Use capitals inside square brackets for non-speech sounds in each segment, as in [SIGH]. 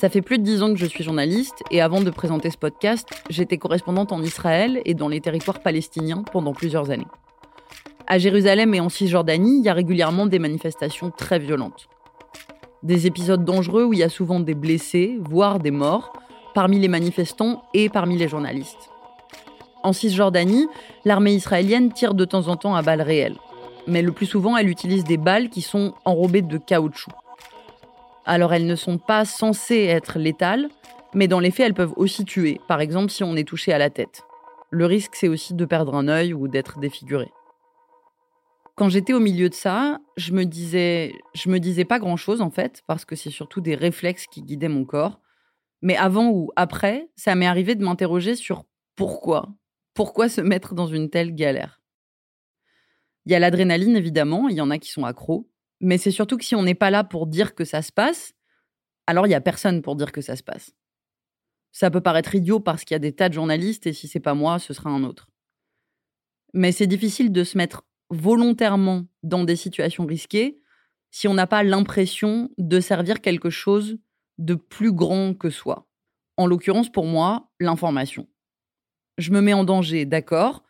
Ça fait plus de dix ans que je suis journaliste et avant de présenter ce podcast, j'étais correspondante en Israël et dans les territoires palestiniens pendant plusieurs années. À Jérusalem et en Cisjordanie, il y a régulièrement des manifestations très violentes. Des épisodes dangereux où il y a souvent des blessés, voire des morts, parmi les manifestants et parmi les journalistes. En Cisjordanie, l'armée israélienne tire de temps en temps à balles réelles. Mais le plus souvent, elle utilise des balles qui sont enrobées de caoutchouc. Alors elles ne sont pas censées être létales, mais dans les faits, elles peuvent aussi tuer, par exemple si on est touché à la tête. Le risque, c'est aussi de perdre un œil ou d'être défiguré. Quand j'étais au milieu de ça, je me disais, me disais pas grand-chose en fait, parce que c'est surtout des réflexes qui guidaient mon corps. Mais avant ou après, ça m'est arrivé de m'interroger sur pourquoi. Pourquoi se mettre dans une telle galère? Il y a l'adrénaline évidemment, il y en a qui sont accros, mais c'est surtout que si on n'est pas là pour dire que ça se passe, alors il n'y a personne pour dire que ça se passe. Ça peut paraître idiot parce qu'il y a des tas de journalistes et si c'est pas moi, ce sera un autre. Mais c'est difficile de se mettre volontairement dans des situations risquées si on n'a pas l'impression de servir quelque chose de plus grand que soi. En l'occurrence, pour moi, l'information. Je me mets en danger, d'accord,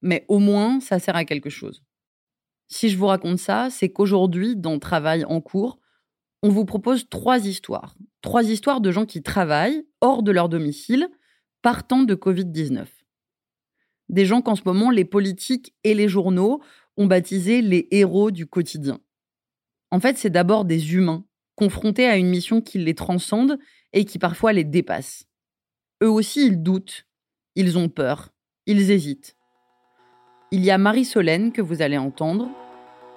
mais au moins, ça sert à quelque chose. Si je vous raconte ça, c'est qu'aujourd'hui, dans Travail en cours, on vous propose trois histoires. Trois histoires de gens qui travaillent hors de leur domicile, partant de Covid-19. Des gens qu'en ce moment, les politiques et les journaux ont baptisé les héros du quotidien. En fait, c'est d'abord des humains, confrontés à une mission qui les transcende et qui parfois les dépasse. Eux aussi, ils doutent, ils ont peur, ils hésitent. Il y a Marie Solène que vous allez entendre,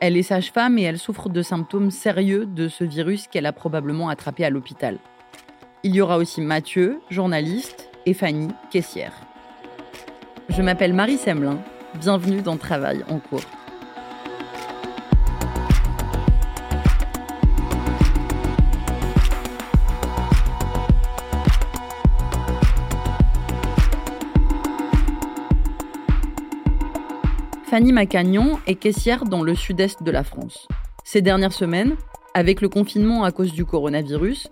elle est sage-femme et elle souffre de symptômes sérieux de ce virus qu'elle a probablement attrapé à l'hôpital. Il y aura aussi Mathieu, journaliste, et Fanny, caissière. Je m'appelle Marie Semelin. Bienvenue dans Travail en cours. Fanny Macagnon est caissière dans le sud-est de la France. Ces dernières semaines, avec le confinement à cause du coronavirus,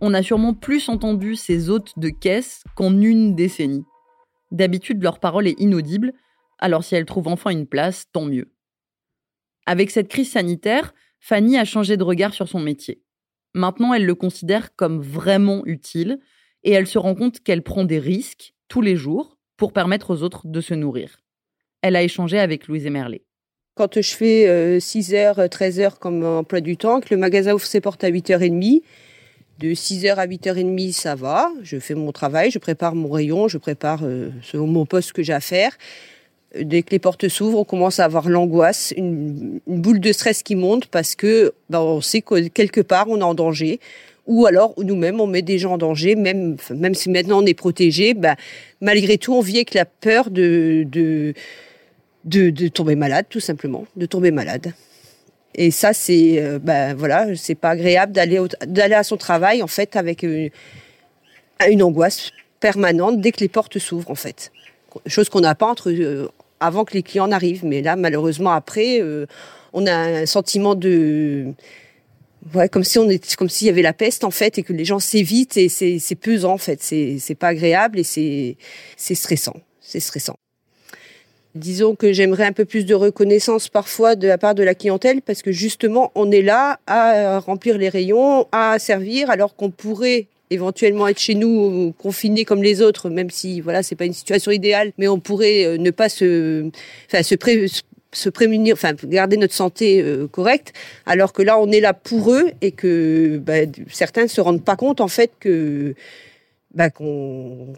on a sûrement plus entendu ces hôtes de caisse qu'en une décennie. D'habitude, leur parole est inaudible, alors si elle trouve enfin une place, tant mieux. Avec cette crise sanitaire, Fanny a changé de regard sur son métier. Maintenant, elle le considère comme vraiment utile et elle se rend compte qu'elle prend des risques tous les jours pour permettre aux autres de se nourrir elle a échangé avec Louise Emerlet. Quand je fais 6h, 13h euh, comme emploi du temps, que le magasin ouvre ses portes à 8h30, De 6h à 8h30, ça va. Je fais mon travail, je prépare mon rayon, je prépare euh, mon poste que j'ai à faire. Dès que les portes s'ouvrent, on commence à avoir l'angoisse, une, boule de stress qui monte parce que ben, on sait que quelque part on est en danger ou alors nous-mêmes on met des gens en danger, même même si maintenant on est protégé, ben, malgré tout on vit avec la peur de, de, tomber malade tout simplement, de tomber malade. Et ça, c'est euh, ben voilà, c'est pas agréable d'aller d'aller à son travail en fait avec une, une, angoisse permanente dès que les portes s'ouvrent en fait. Chose qu'on n'a pas entre euh, avant que les clients n'arrivent, mais là malheureusement après, euh, on a un sentiment de ouais, comme si on était, comme s'il y avait la peste en fait et que les gens s'évitent et c'est pesant en fait, c'est pas agréable et c'est stressant, c'est stressant. Disons que j'aimerais un peu plus de reconnaissance parfois de la part de la clientèle parce que justement on est là à remplir les rayons, à servir alors qu'on pourrait éventuellement être chez nous confinés comme les autres, même si voilà c'est pas une situation idéale, mais on pourrait euh, ne pas se, enfin se, se prémunir, enfin garder notre santé euh, correcte, alors que là on est là pour eux et que bah, certains ne se rendent pas compte en fait que bah, qu'on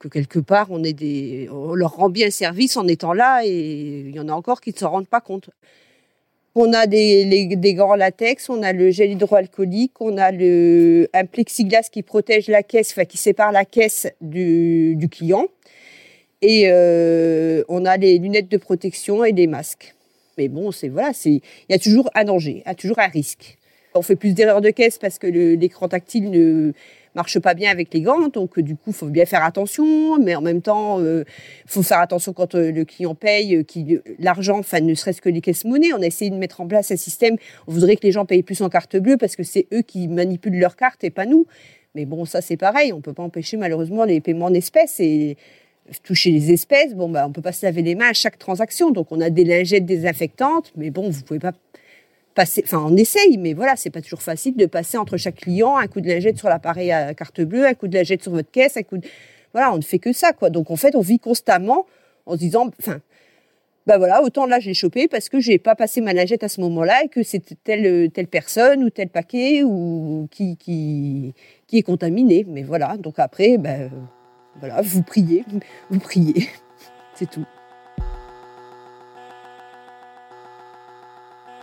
que quelque part on leur rend bien service en étant là et il y en a encore qui ne se rendent pas compte. On a des, des gants latex, on a le gel hydroalcoolique, on a un plexiglas qui protège la caisse, enfin qui sépare la caisse du, du client. Et euh, on a les lunettes de protection et des masques. Mais bon, c'est voilà, c'est il y a toujours un danger, il y a toujours un risque. On fait plus d'erreurs de caisse parce que l'écran tactile ne marche pas bien avec les gants, donc du coup, faut bien faire attention, mais en même temps, euh, faut faire attention quand euh, le client paye, euh, l'argent, enfin, ne serait-ce que les caisses monnaie. On a essayé de mettre en place un système. On voudrait que les gens payent plus en carte bleue parce que c'est eux qui manipulent leur carte et pas nous. Mais bon, ça c'est pareil. On peut pas empêcher malheureusement les paiements en espèces et toucher les espèces. Bon, bah, on peut pas se laver les mains à chaque transaction. Donc, on a des lingettes désinfectantes, mais bon, vous pouvez pas on essaye, mais voilà, c'est pas toujours facile de passer entre chaque client un coup de lingette sur l'appareil à carte bleue, un coup de lingette sur votre caisse, un coup voilà, on ne fait que ça, quoi. Donc, en fait, on vit constamment en se disant, enfin, bah voilà, autant là j'ai chopé parce que j'ai pas passé ma lingette à ce moment-là et que c'était telle telle personne ou tel paquet ou qui qui qui est contaminé. Mais voilà, donc après, ben voilà, vous priez, vous priez, [LAUGHS] c'est tout.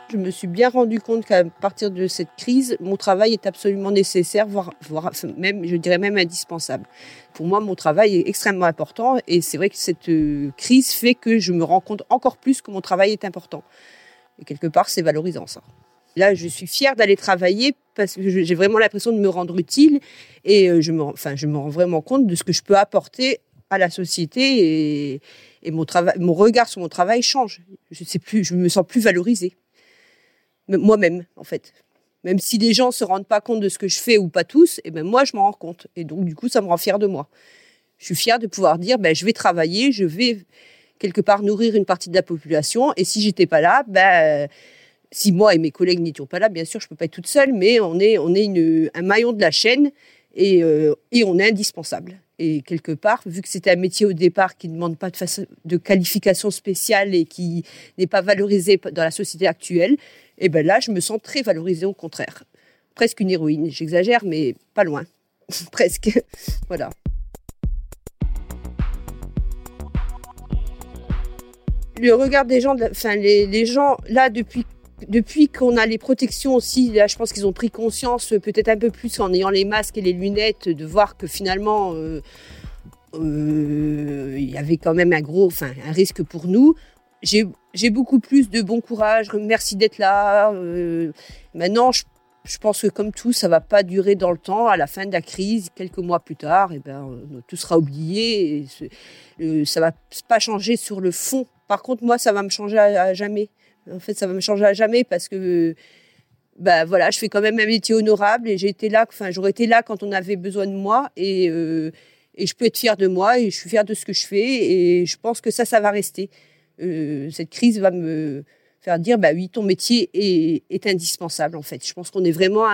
Je me suis bien rendu compte qu'à partir de cette crise, mon travail est absolument nécessaire, voire, même, je dirais même indispensable. Pour moi, mon travail est extrêmement important et c'est vrai que cette euh, crise fait que je me rends compte encore plus que mon travail est important. Et quelque part, c'est valorisant ça. Là, je suis fière d'aller travailler parce que j'ai vraiment l'impression de me rendre utile et euh, je me, enfin, je me rends vraiment compte de ce que je peux apporter à la société et, et mon mon regard sur mon travail change. Je sais plus, je me sens plus valorisée moi-même, en fait. Même si les gens se rendent pas compte de ce que je fais ou pas tous, et eh ben moi je m'en rends compte. Et donc du coup, ça me rend fière de moi. Je suis fière de pouvoir dire, ben je vais travailler, je vais quelque part nourrir une partie de la population. Et si j'étais pas là, ben si moi et mes collègues n'étions pas là, bien sûr, je peux pas être toute seule, mais on est on est une, un maillon de la chaîne et, euh, et on est indispensable. Et quelque part, vu que c'était un métier au départ qui ne demande pas de, de qualification spéciale et qui n'est pas valorisé dans la société actuelle, et eh ben là, je me sens très valorisée au contraire. Presque une héroïne. J'exagère, mais pas loin. [LAUGHS] Presque. voilà. Le regard des gens, enfin les, les gens là depuis depuis qu'on a les protections aussi, là, je pense qu'ils ont pris conscience peut-être un peu plus en ayant les masques et les lunettes, de voir que finalement, euh, euh, il y avait quand même un gros, enfin, un risque pour nous. J'ai beaucoup plus de bon courage. Merci d'être là. Euh, maintenant, je, pense que comme tout, ça va pas durer dans le temps. À la fin de la crise, quelques mois plus tard, eh ben, tout sera oublié. Et ça va pas changer sur le fond. Par contre, moi, ça va me changer à jamais. En fait, ça va me changer à jamais parce que bah voilà, je fais quand même un métier honorable et j'ai enfin j'aurais été là quand on avait besoin de moi et euh, et je peux être fière de moi et je suis fière de ce que je fais et je pense que ça, ça va rester. Euh, cette crise va me faire dire bah oui, ton métier est, indispensable en fait. Je pense qu'on est vraiment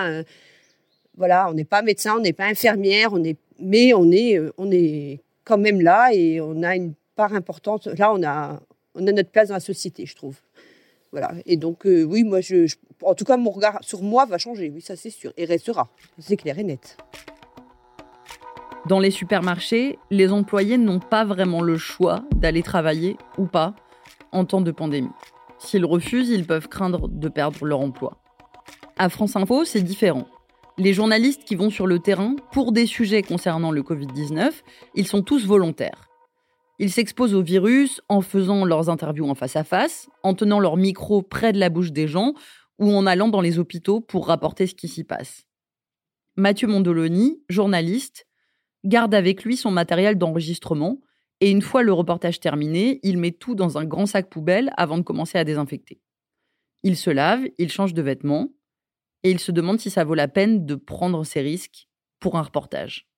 voilà, on n'est pas médecin, on n'est pas infirmière, on est mais on est on est quand même là et on a une part importante. Là, on a on a notre place dans la société, je trouve. Voilà. Et donc, euh, oui, moi, je, en tout cas, mon regard sur moi va changer. Oui, ça, c'est sûr. Et restera. C'est clair et net. Dans les supermarchés, les employés n'ont pas vraiment le choix d'aller travailler ou pas en temps de pandémie. S'ils refusent, ils peuvent craindre de perdre leur emploi. À France Info, c'est différent. Les journalistes qui vont sur le terrain pour des sujets concernant le Covid-19, ils sont tous volontaires. Ils s'exposent au virus en faisant leurs interviews en face à face, en tenant leur micro près de la bouche des gens ou en allant dans les hôpitaux pour rapporter ce qui s'y passe. Mathieu Mondoloni, journaliste, garde avec lui son matériel d'enregistrement et une fois le reportage terminé, il met tout dans un grand sac poubelle avant de commencer à désinfecter. Il se lave, il change de vêtements et il se demande si ça vaut la peine de prendre ces risques pour un reportage.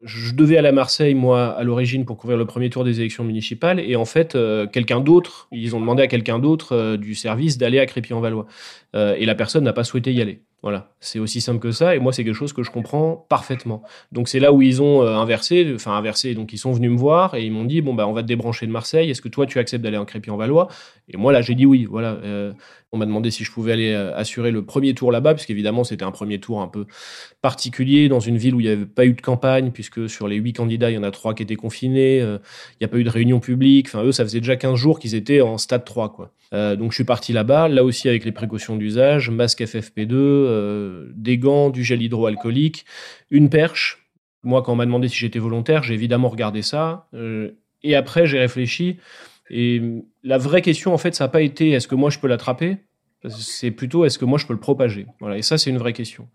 Je devais aller à Marseille, moi, à l'origine, pour couvrir le premier tour des élections municipales. Et en fait, euh, quelqu'un d'autre, ils ont demandé à quelqu'un d'autre euh, du service d'aller à Crépy-en-Valois. Euh, et la personne n'a pas souhaité y aller. Voilà, c'est aussi simple que ça. Et moi, c'est quelque chose que je comprends parfaitement. Donc, c'est là où ils ont inversé, enfin inversé. Donc, ils sont venus me voir et ils m'ont dit bon bah, on va te débrancher de Marseille. Est-ce que toi, tu acceptes d'aller en Crépy-en-Valois Et moi, là, j'ai dit oui. Voilà. On m'a demandé si je pouvais aller euh, assurer le premier tour là-bas, puisqu'évidemment c'était un premier tour un peu particulier dans une ville où il n'y avait pas eu de campagne, puisque sur les huit candidats, il y en a trois qui étaient confinés, euh, il n'y a pas eu de réunion publique. Enfin, eux, ça faisait déjà 15 jours qu'ils étaient en stade 3. Quoi. Euh, donc je suis parti là-bas, là aussi avec les précautions d'usage, masque FFP2, des gants, du gel hydroalcoolique, une perche. Moi, quand on m'a demandé si j'étais volontaire, j'ai évidemment regardé ça. et après, j'ai réfléchi. Et la vraie question, en fait, ça n'a pas été est-ce que moi je peux l'attraper? C'est plutôt est-ce que moi je peux le propager? Voilà et ça c'est une vraie question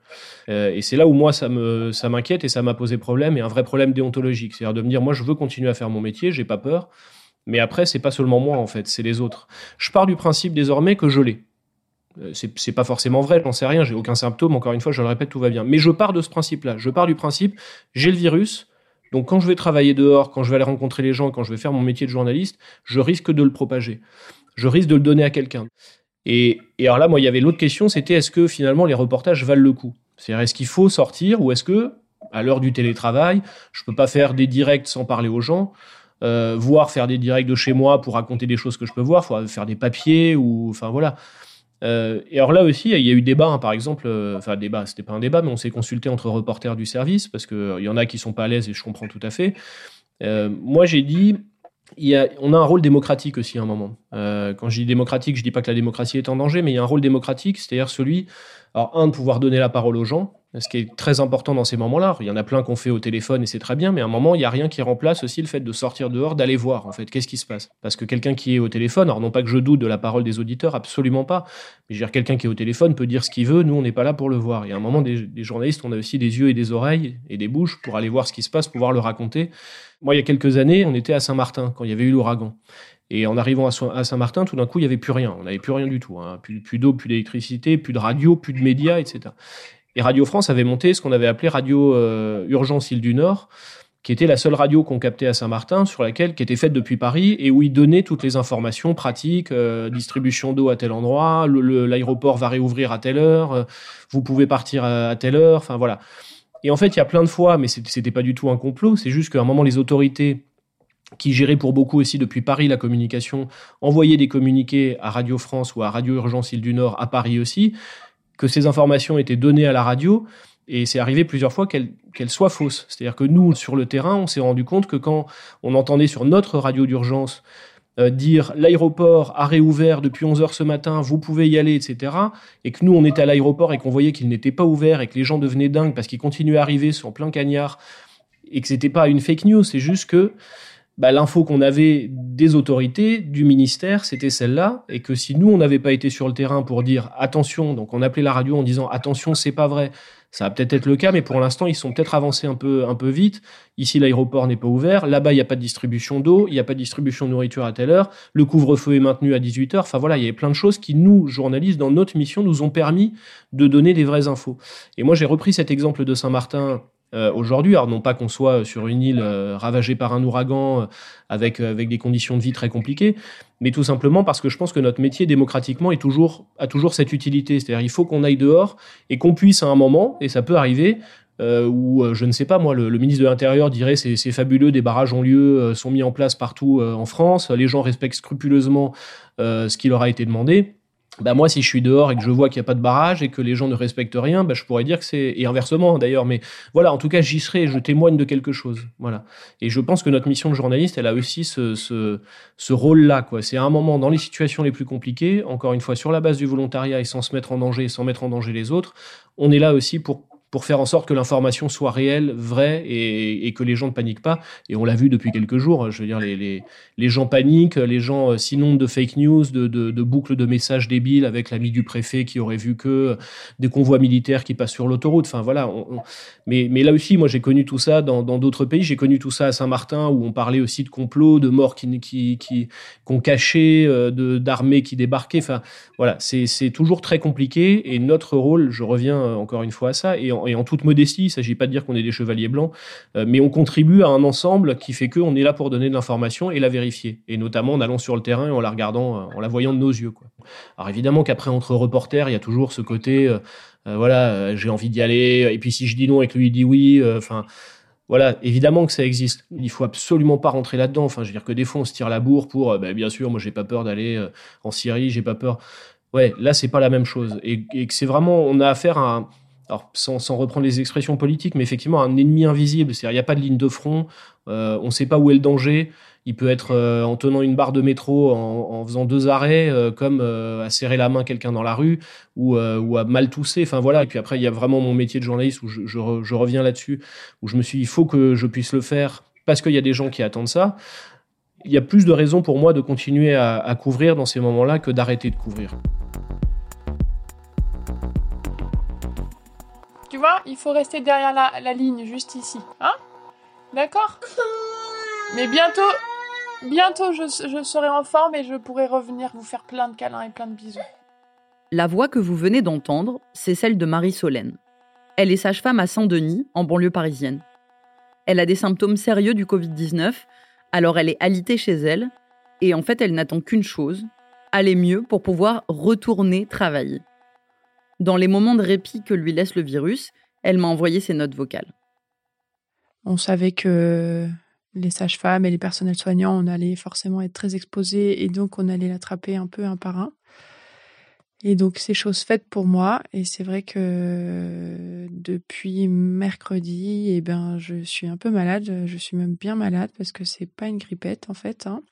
euh, et c'est là où moi ça me ça m'inquiète et ça m'a posé problème et un vrai problème déontologique c'est-à-dire de me dire moi je veux continuer à faire mon métier j'ai pas peur mais après c'est pas seulement moi en fait c'est les autres je pars du principe désormais que je l'ai euh, c'est pas forcément vrai, j'en sais rien, j'ai aucun symptôme, encore une fois, je le répète, tout va bien. Mais je pars de ce principe-là. Je pars du principe, j'ai le virus, donc quand je vais travailler dehors, quand je vais aller rencontrer les gens, quand je vais faire mon métier de journaliste, je risque de le propager. Je risque de le donner à quelqu'un. Et, alors là, moi, il y avait l'autre question, c'était est-ce que finalement les reportages valent le coup? C'est-à-dire est-ce qu'il faut sortir ou est-ce que, à l'heure du télétravail, je peux pas faire des directs sans parler aux gens? Euh, voire faire des directs de chez moi pour raconter des choses que je peux voir, faut faire des papiers ou enfin voilà. Euh, et alors là aussi, il y a eu débat, hein, par exemple, euh, enfin débat, c'était pas un débat, mais on s'est consulté entre reporters du service parce qu'il euh, y en a qui sont pas à l'aise et je comprends tout à fait. moi, j'ai dit, on a un rôle démocratique aussi à un moment. quand je dis démocratique, je dis pas que la démocratie est en danger, mais il y a un rôle démocratique, c'est-à-dire celui, alors un, de pouvoir donner la parole aux gens, ce qui est très important dans ces moments-là. Il y en a plein qu'on fait au téléphone et c'est très bien, mais à un moment, il n'y a rien qui remplace aussi le fait de sortir dehors, d'aller voir, en fait, qu'est-ce qui se passe? Parce que quelqu'un qui est au téléphone, alors non pas que je doute de la parole des auditeurs, absolument pas, mais je veux dire, quelqu'un qui est au téléphone peut dire ce qu'il veut, nous, on n'est pas là pour le voir. Et à un moment, des, journalistes, on a aussi des yeux et des oreilles et des bouches pour aller voir ce qui se passe, pouvoir le raconter. Moi, il y a quelques années, on était à Saint-Martin, quand il y avait eu l'ouragan. Et en arrivant à Saint-Martin, tout d'un coup, il n'y avait plus rien. On n'avait plus rien du tout. Hein. Plus, plus d'eau, plus d'électricité, plus de radio, plus de médias, etc. Et Radio France avait monté ce qu'on avait appelé Radio euh, Urgence Île du Nord, qui était la seule radio qu'on captait à Saint-Martin, sur laquelle, qui était faite depuis Paris, et où il donnait toutes les informations pratiques, euh, distribution d'eau à tel endroit, l'aéroport va réouvrir à telle heure, euh, vous pouvez partir à, telle heure, enfin voilà. Et en fait, il y a plein de fois, mais c'était pas du tout un complot, c'est juste qu'à un moment, les autorités qui géraient pour beaucoup aussi depuis Paris la communication, envoyaient des communiqués à Radio France ou à Radio Urgence Île du Nord à Paris aussi, que ces informations étaient données à la radio. Et c'est arrivé plusieurs fois qu'elles soient fausses. C'est-à-dire que nous, sur le terrain, on s'est rendu compte que quand on entendait sur notre radio d'urgence euh, dire l'aéroport a réouvert depuis 11 heures ce matin, vous pouvez y aller, etc., et que nous, on était à l'aéroport et qu'on voyait qu'il n'était pas ouvert et que les gens devenaient dingues parce qu'ils continuaient à arriver sur plein cagnard et que c'était pas une fake news, c'est juste que bah, l'info qu'on avait des autorités, du ministère, c'était celle-là, et que si nous, on n'avait pas été sur le terrain pour dire attention, donc on appelait la radio en disant attention, c'est pas vrai, ça va peut-être être le cas, mais pour l'instant, ils sont peut-être avancés un peu, un peu vite. Ici, l'aéroport n'est pas ouvert, là-bas, il n'y a pas de distribution d'eau, il n'y a pas de distribution de nourriture à telle heure, le couvre-feu est maintenu à 18 heures, enfin voilà, il y avait plein de choses qui, nous, journalistes, dans notre mission, nous ont permis de donner des vraies infos. Et moi, j'ai repris cet exemple de Saint-Martin euh, aujourd'hui. Alors non pas qu'on soit sur une île euh, ravagée par un ouragan euh, avec, avec des conditions de vie très compliquées, mais tout simplement parce que je pense que notre métier démocratiquement est toujours, a toujours cette utilité. C'est-à-dire il faut qu'on aille dehors et qu'on puisse à un moment, et ça peut arriver, où je ne sais pas moi, le, ministre de l'Intérieur dirait c'est, c'est fabuleux, des barrages ont lieu, sont mis en place partout en France, les gens respectent scrupuleusement ce qui leur a été demandé bah moi, si je suis dehors et que je vois qu'il n'y a pas de barrage et que les gens ne respectent rien, bah je pourrais dire que c'est et inversement d'ailleurs. Mais voilà, en tout cas, j'y serai, je témoigne de quelque chose. Voilà. Et je pense que notre mission de journaliste, elle a aussi ce, ce, ce rôle-là. Quoi. C'est à un moment dans les situations les plus compliquées, encore une fois sur la base du volontariat et sans se mettre en danger, sans mettre en danger les autres, on est là aussi pour pour faire en sorte que l'information soit réelle, vraie et, que les gens ne paniquent pas. Et on l'a vu depuis quelques jours. Je veux dire, les, gens paniquent, les gens euh, s'inondent de fake news, de, boucles de messages débiles avec l'ami du préfet qui aurait vu que euh, des convois militaires qui passent sur l'autoroute. Enfin voilà. Mais, là aussi, moi j'ai connu tout ça dans d'autres pays. J'ai connu tout ça à Saint-Martin où on parlait aussi de complots, de morts qui qui qui qu'on cachait, euh, d'armées qui débarquaient. Enfin voilà, c'est toujours très compliqué. Et notre rôle, je reviens encore une fois à ça, et et en toute modestie, il ne s'agit pas de dire qu'on est des chevaliers blancs, euh, mais on contribue à un ensemble qui fait qu'on est là pour donner de l'information et la vérifier, et notamment en allant sur le terrain et en la regardant, euh, en la voyant de nos yeux. Alors évidemment qu'après entre reporters, il y a toujours ce côté, euh, voilà, j'ai envie d'y aller, et puis si je dis non et que lui dit oui, enfin. voilà, évidemment que ça existe. Il faut absolument pas rentrer là-dedans. Enfin, je veux dire que des fois on se tire la bourre pour, bah, bien sûr, moi j'ai pas peur d'aller en Syrie, j'ai pas peur. Ouais, là c'est pas la même chose. Et, et que c'est vraiment, on a affaire à un, alors sans, reprendre les expressions politiques, mais effectivement un ennemi invisible. C'est-à-dire il n'y a pas de ligne de front, euh, on ne sait pas où est le danger. Il peut être euh, en tenant une barre de métro, en, faisant deux arrêts, euh, comme à serrer la main quelqu'un dans la rue ou, à mal tousser. Enfin voilà. Et puis après, il y a vraiment mon métier de journaliste où je, reviens là-dessus, où je me suis dit, il faut que je puisse le faire parce qu'il y a des gens qui attendent ça. Il y a plus de raisons pour moi de continuer à couvrir dans ces moments-là que d'arrêter de couvrir. Il faut rester derrière la, ligne, juste ici. Hein? D'accord? Mais bientôt, bientôt, je, je serai en forme et je pourrai revenir vous faire plein de câlins et plein de bisous. La voix que vous venez d'entendre, c'est celle de Marie Solène. Elle est sage-femme à Saint-Denis, en banlieue parisienne. Elle a des symptômes sérieux du Covid-19, alors elle est alitée chez elle, et en fait elle n'attend qu'une chose, aller mieux pour pouvoir retourner travailler. Dans les moments de répit que lui laisse le virus, elle m'a envoyé ses notes vocales. On savait que les sages-femmes et les personnels soignants, on allait forcément être très exposés et donc on allait l'attraper un peu un par un. Et donc c'est chose faite pour moi et c'est vrai que depuis mercredi, eh ben je suis un peu malade, je suis même bien malade parce que c'est pas une grippette en fait. Hein.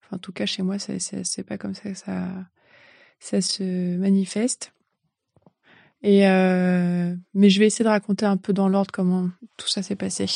Enfin, en tout cas chez moi, c'est pas comme ça que ça ça se manifeste. Et euh, mais je vais essayer de raconter un peu dans l'ordre comment tout ça s'est passé.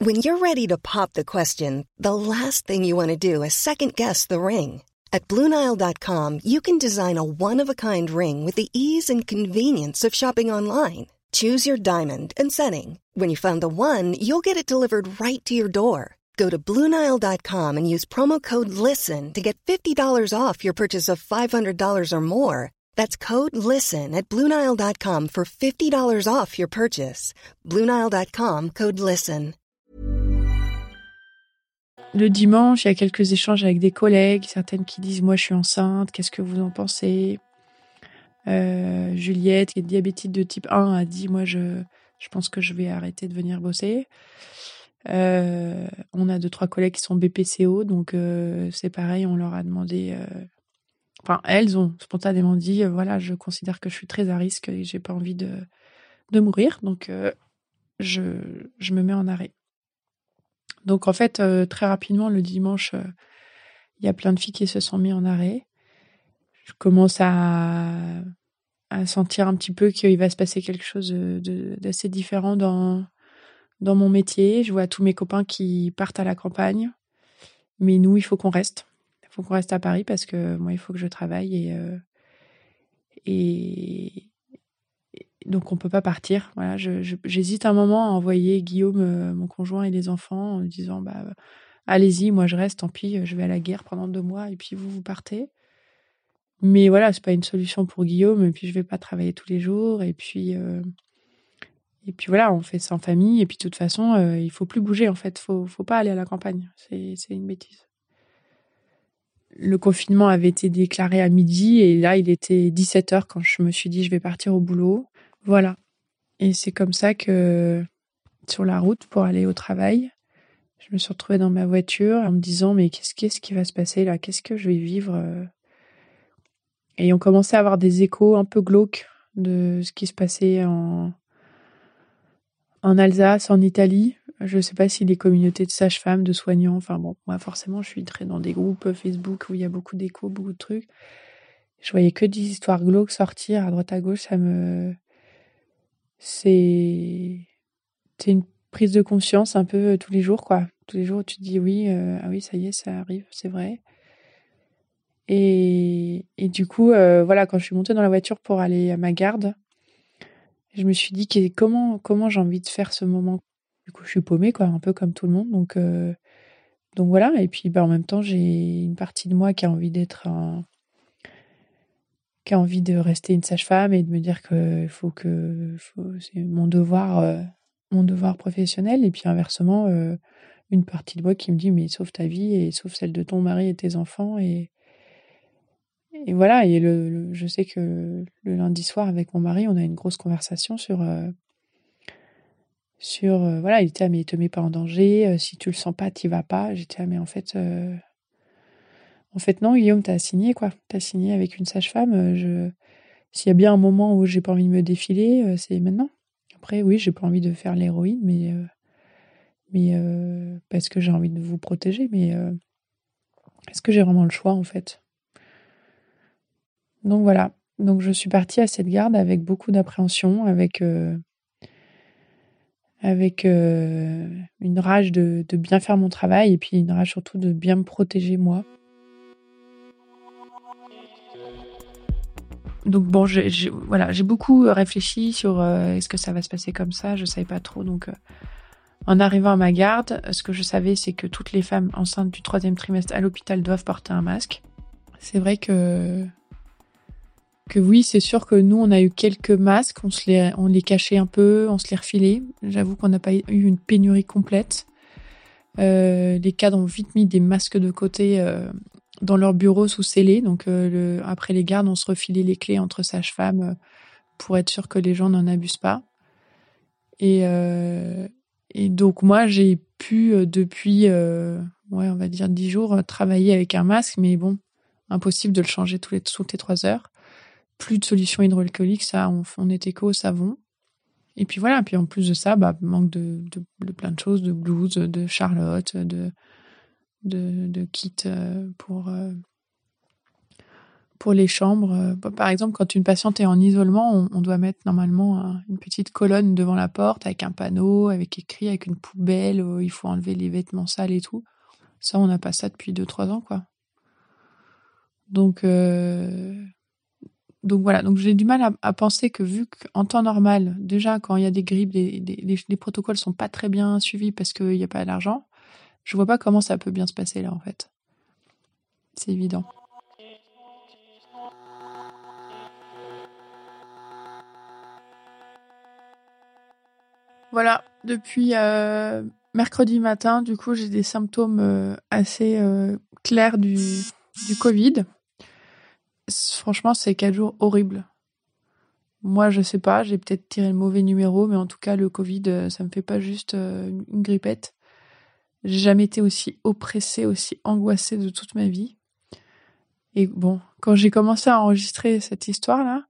When you're ready to pop the question, the last thing you want to do is second guess the ring. At BlueNile.com, you can design a one-of-a-kind ring with the ease and convenience of shopping online. Choose your diamond and setting. When you find the one, you'll get it delivered right to your door. Go to Bluenile.com and use promo code LISTEN to get $50 off your purchase of $500 or more. That's code LISTEN at Bluenile.com for $50 off your purchase. Bluenile.com code LISTEN. Le dimanche, il y a quelques échanges avec des collègues, certaines qui disent Moi je suis enceinte, qu'est-ce que vous en pensez? Euh, Juliette, qui est diabétique de type 1, a dit Moi je, je pense que je vais arrêter de venir bosser. Euh, on a deux trois collègues qui sont BPCO, donc euh, c'est pareil, on leur a demandé. Euh, enfin, elles ont spontanément dit, voilà, je considère que je suis très à risque et j'ai pas envie de de mourir, donc je je me mets en arrêt. Donc en fait, très rapidement le dimanche, il y a plein de filles qui se sont mis en arrêt. Je commence à à sentir un petit peu qu'il va se passer quelque chose d'assez différent dans dans mon métier. Je vois tous mes copains qui partent à la campagne. Mais nous, il faut qu'on reste. Il faut qu'on reste à Paris parce que moi, il faut que je travaille et, euh, donc on peut pas partir. Voilà, j'hésite un moment à envoyer Guillaume, euh, mon conjoint et les enfants en disant bah allez-y, moi je reste, tant pis, je vais à la guerre pendant deux mois et puis vous vous partez. Mais voilà, c'est pas une solution pour Guillaume et puis je vais pas travailler tous les jours et puis euh, et puis voilà, on fait ça en famille. Et puis de toute façon, euh, il faut plus bouger en fait. Faut, faut pas aller à la campagne. C'est, une bêtise. Le confinement avait été déclaré à midi et là, il était 17 h quand je me suis dit je vais partir au boulot. Voilà. Et c'est comme ça que sur la route pour aller au travail, je me suis retrouvée dans ma voiture en me disant mais qu'est-ce qu'est-ce qui va se passer là? Qu'est-ce que je vais vivre Et on commençait à avoir des échos un peu glauques de ce qui se passait en en Alsace, en Italie. Je ne sais pas si les communautés de sages-femmes, de soignants, enfin bon, moi forcément, je suis très dans des groupes Facebook où il y a beaucoup d'échos, beaucoup de trucs. Je voyais que des histoires glauques sortir à droite à gauche, ça me c'est c'est une prise de conscience un peu tous les jours quoi. Tous les jours tu te dis oui euh, ah oui ça y est ça arrive c'est vrai. Et, et du coup euh, voilà quand je suis montée dans la voiture pour aller à ma garde, je me suis dit comment comment j'ai envie de faire ce moment? Du coup je suis paumée quoi un peu comme tout le monde donc euh, donc voilà et puis bah, en même temps j'ai une partie de moi qui a envie d'être un qui a envie de rester une sage-femme et de me dire que faut que c'est mon devoir mon devoir professionnel et puis inversement euh, une partie de moi qui me dit mais sauve ta vie et sauve celle de ton mari et tes enfants et et voilà et le, je sais que le lundi soir avec mon mari on a une grosse conversation sur euh, sur euh, voilà il était ah, mais te mets pas en danger si tu le sens pas t'y vas pas. J'étais ah mais en fait en fait non Guillaume t'as signé quoi. T'as signé avec une sage-femme s'il y a bien un moment où j'ai pas envie de me défiler c'est maintenant. Après, oui, j'ai pas envie de faire l'héroïne, mais, euh, mais euh, parce que j'ai envie de vous protéger. Mais euh, est-ce que j'ai vraiment le choix, en fait? Donc voilà. Donc je suis partie à cette garde avec beaucoup d'appréhension, avec avec une rage de, bien faire mon travail et puis une rage surtout de bien me protéger moi. donc bon, j'ai voilà, j'ai beaucoup réfléchi sur euh, est-ce que ça va se passer comme ça? Je savais pas trop. Donc, euh, en arrivant à ma garde, ce que je savais, c'est que toutes les femmes enceintes du troisième trimestre à l'hôpital doivent porter un masque. C'est vrai que que oui, c'est sûr que nous, on a eu quelques masques, on se les, on les cachait un peu, on se les refilait. J'avoue qu'on n'a pas eu une pénurie complète. Euh, les cadres ont vite mis des masques de côté euh, dans leur bureau sous scellé. Donc euh, après les gardes, on se refilait les clés entre sages-femmes pour être sûr que les gens n'en abusent pas. Et, et donc moi, j'ai pu depuis, ouais, on va dire dix jours, travailler avec un masque, mais bon, impossible de le changer tous les, toutes les trois heures. Plus de solution hydroalcoolique, ça, on, on était qu'au savon. Et puis voilà, puis en plus de ça, bah, manque de, de, plein de choses, de blues, de Charlotte, de, de, kits euh, pour, euh, pour les chambres. Euh, bah, par exemple, quand une patiente est en isolement, on, doit mettre normalement une petite colonne devant la porte avec un panneau, avec écrit, avec une poubelle il faut enlever les vêtements sales et tout. Ça, on n'a pas ça depuis 2-3 ans, quoi. Donc, donc voilà. Donc j'ai du mal à, penser que vu qu'en temps normal, déjà quand il y a des grippes, les, les, les protocoles sont pas très bien suivis parce qu'il n'y a pas d'argent. Je vois pas comment ça peut bien se passer là en fait. C'est évident. Voilà, depuis euh, mercredi matin, du coup, j'ai des symptômes euh, assez euh, clairs du, du Covid. Franchement, c'est quatre jours horribles. Moi, je sais pas, j'ai peut-être tiré le mauvais numéro, mais en tout cas, le Covid, ça me fait pas juste une grippette. J'ai jamais été aussi oppressée, aussi angoissée de toute ma vie. Et bon, quand j'ai commencé à enregistrer cette histoire-là,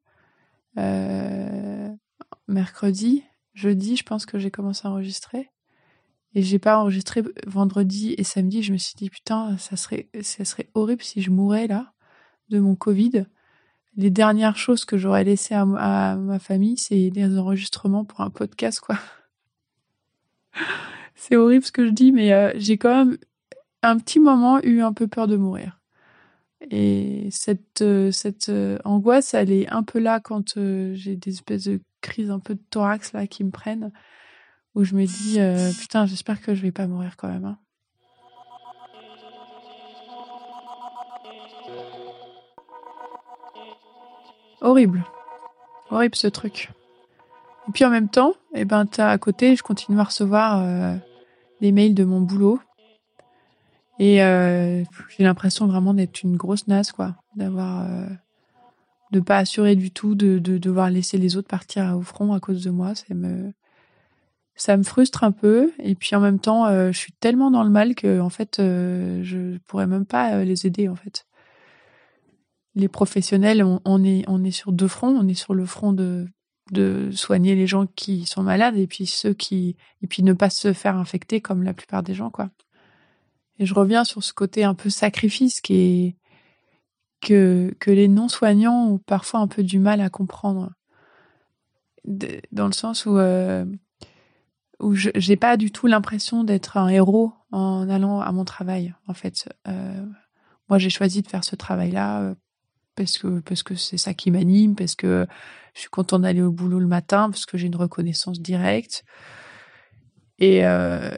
euh, mercredi, jeudi, je pense que j'ai commencé à enregistrer. Et j'ai pas enregistré vendredi et samedi. Je me suis dit, putain, ça serait, ça serait horrible si je mourais là, de mon Covid. Les dernières choses que j'aurais laissées à, ma famille, c'est des enregistrements pour un podcast, quoi. [LAUGHS] C'est horrible ce que je dis, mais euh, j'ai quand même un petit moment eu un peu peur de mourir. Et cette, euh, cette euh, angoisse, elle est un peu là quand j'ai des espèces de crises un peu de thorax là qui me prennent, où je me dis putain, j'espère que je vais pas mourir quand même. Hein. Horrible, horrible ce truc. Et puis en même temps, eh ben, à côté, je continue à recevoir euh, des mails de mon boulot. Et euh, j'ai l'impression vraiment d'être une grosse naze, quoi. D'avoir. Euh, de pas assurer du tout, de, de devoir laisser les autres partir au front à cause de moi. Ça me. ça me frustre un peu. Et puis en même temps, je suis tellement dans le mal que en fait, je pourrais même pas les aider en fait. Les professionnels, on, est on est sur deux fronts. On est sur le front de de soigner les gens qui sont malades et puis ceux qui et puis ne pas se faire infecter comme la plupart des gens quoi. Et je reviens sur ce côté un peu sacrifice qui est que que les non soignants ont parfois un peu du mal à comprendre dans le sens où où je j'ai pas du tout l'impression d'être un héros en allant à mon travail en fait euh, moi j'ai choisi de faire ce travail là euh, parce que parce que c'est ça qui m'anime parce que je suis contente d'aller au boulot le matin parce que j'ai une reconnaissance directe. Et euh,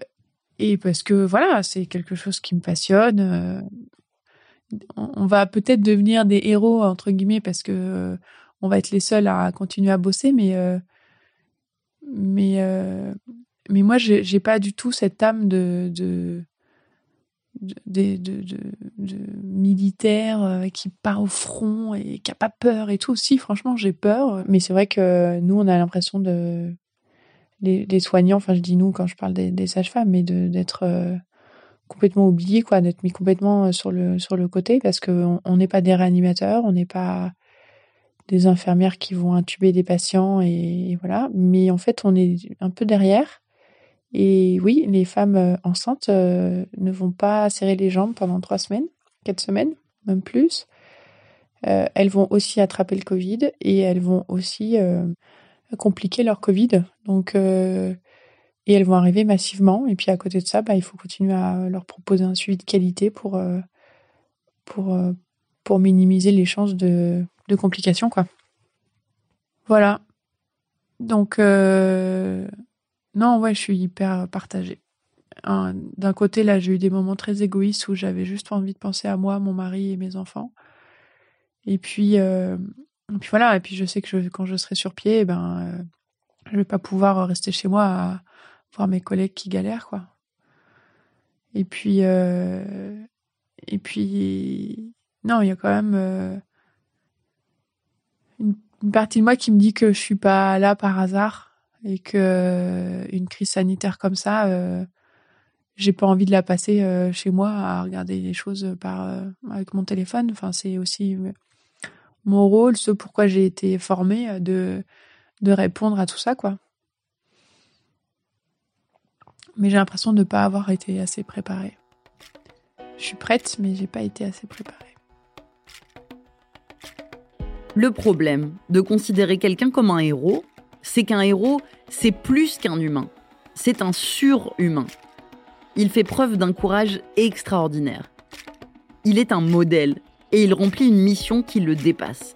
et parce que voilà c'est quelque chose qui me passionne euh, on va peut-être devenir des héros entre guillemets parce que euh, on va être les seuls à continuer à bosser mais mais mais moi, j'ai pas du tout cette âme de, de, de, de, de militaire euh, qui part au front et qui a pas peur et tout. Si, franchement, j'ai peur. Mais c'est vrai que nous, on a l'impression de. Les, soignants, enfin, je dis nous quand je parle des, sages-femmes, mais d'être euh, complètement oubliés, quoi, d'être mis complètement euh, sur le, sur le côté parce qu'on n'est pas des réanimateurs, on n'est pas des infirmières qui vont intuber des patients et, voilà. Mais en fait, on est un peu derrière et oui, les femmes euh, enceintes euh, ne vont pas serrer les jambes pendant trois semaines, quatre semaines, même plus. Euh, elles vont aussi attraper le Covid et elles vont aussi compliquer leur Covid. Donc, et elles vont arriver massivement. Et puis à côté de ça, bah, il faut continuer à leur proposer un suivi de qualité pour, pour, minimiser les chances de, de complications. Quoi. Voilà. Donc, non, ouais, je suis hyper partagée. D'un côté, là, j'ai eu des moments très égoïstes où j'avais juste envie de penser à moi, mon mari et mes enfants. Et puis, euh, puis voilà. Et puis, je sais que quand je serai sur pied, eh ben, euh, je vais pas pouvoir rester chez moi à voir mes collègues qui galèrent, quoi. Et puis, euh, et puis, non, il y a quand même euh, une, une, partie de moi qui me dit que je suis pas là par hasard et que euh, une crise sanitaire comme ça, euh, j'ai pas envie de la passer euh, chez moi à regarder les choses par avec mon téléphone. Enfin, c'est aussi mon rôle, ce pourquoi j'ai été formée de de répondre à tout ça, quoi. Mais j'ai l'impression de ne pas avoir été assez préparée. Je suis prête, mais j'ai pas été assez préparée. Le problème de considérer quelqu'un comme un héros, c'est qu'un héros, c'est plus qu'un humain, c'est un surhumain. Il fait preuve d'un courage extraordinaire. Il est un modèle et il remplit une mission qui le dépasse.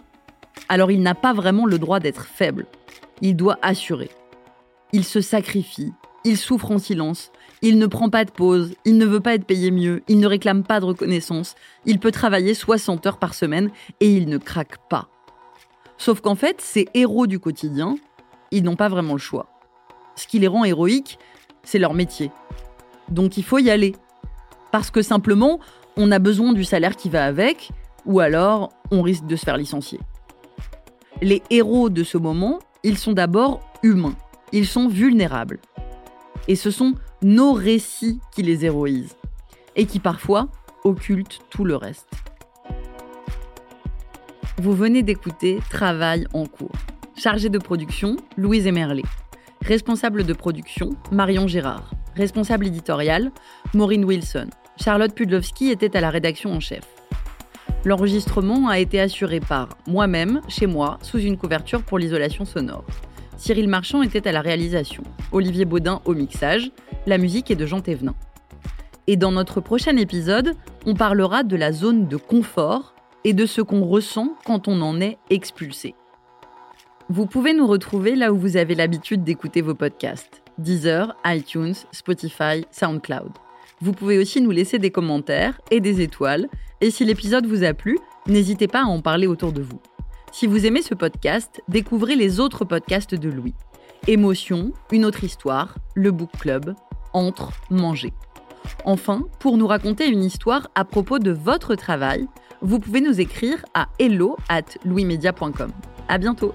Alors il n'a pas vraiment le droit d'être faible. Il doit assurer. Il se sacrifie, il souffre en silence, il ne prend pas de pause, il ne veut pas être payé mieux, il ne réclame pas de reconnaissance, il peut travailler 60 heures par semaine et il ne craque pas. Sauf qu'en fait, ces héros du quotidien, ils n'ont pas vraiment le choix. Ce qui les rend héroïques, c'est leur métier. Donc il faut y aller. Parce que simplement, on a besoin du salaire qui va avec, ou alors on risque de se faire licencier. Les héros de ce moment, ils sont d'abord humains, ils sont vulnérables. Et ce sont nos récits qui les héroïsent, et qui parfois occultent tout le reste. Vous venez d'écouter Travail en cours Chargée de production, Louise Emerlet. Responsable de production, Marion Gérard. Responsable éditorial, Maureen Wilson. Charlotte Pudlowski était à la rédaction en chef. L'enregistrement a été assuré par moi-même, chez moi, sous une couverture pour l'isolation sonore. Cyril Marchand était à la réalisation, Olivier Baudin au mixage, la musique est de Jean Thévenin. Et dans notre prochain épisode, on parlera de la zone de confort et de ce qu'on ressent quand on en est expulsé. Vous pouvez nous retrouver là où vous avez l'habitude d'écouter vos podcasts Deezer, iTunes, Spotify, SoundCloud. Vous pouvez aussi nous laisser des commentaires et des étoiles. Et si l'épisode vous a plu, n'hésitez pas à en parler autour de vous. Si vous aimez ce podcast, découvrez les autres podcasts de Louis. Émotion, Une autre histoire, Le Book Club, Entre, Manger. Enfin, pour nous raconter une histoire à propos de votre travail, vous pouvez nous écrire à hello at louismedia.com. À bientôt!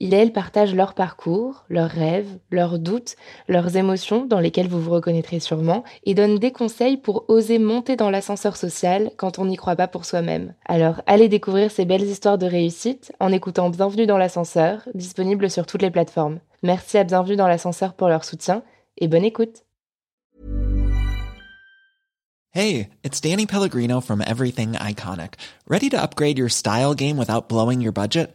il et elle partagent leur parcours, leurs rêves, leurs doutes, leurs émotions dans lesquelles vous vous reconnaîtrez sûrement, et donnent des conseils pour oser monter dans l'ascenseur social quand on n'y croit pas pour soi-même. Alors allez découvrir ces belles histoires de réussite en écoutant Bienvenue dans l'ascenseur, disponible sur toutes les plateformes. Merci à Bienvenue dans l'ascenseur pour leur soutien et bonne écoute. Hey, it's Danny Pellegrino from Everything Iconic. Ready to upgrade your style game without blowing your budget?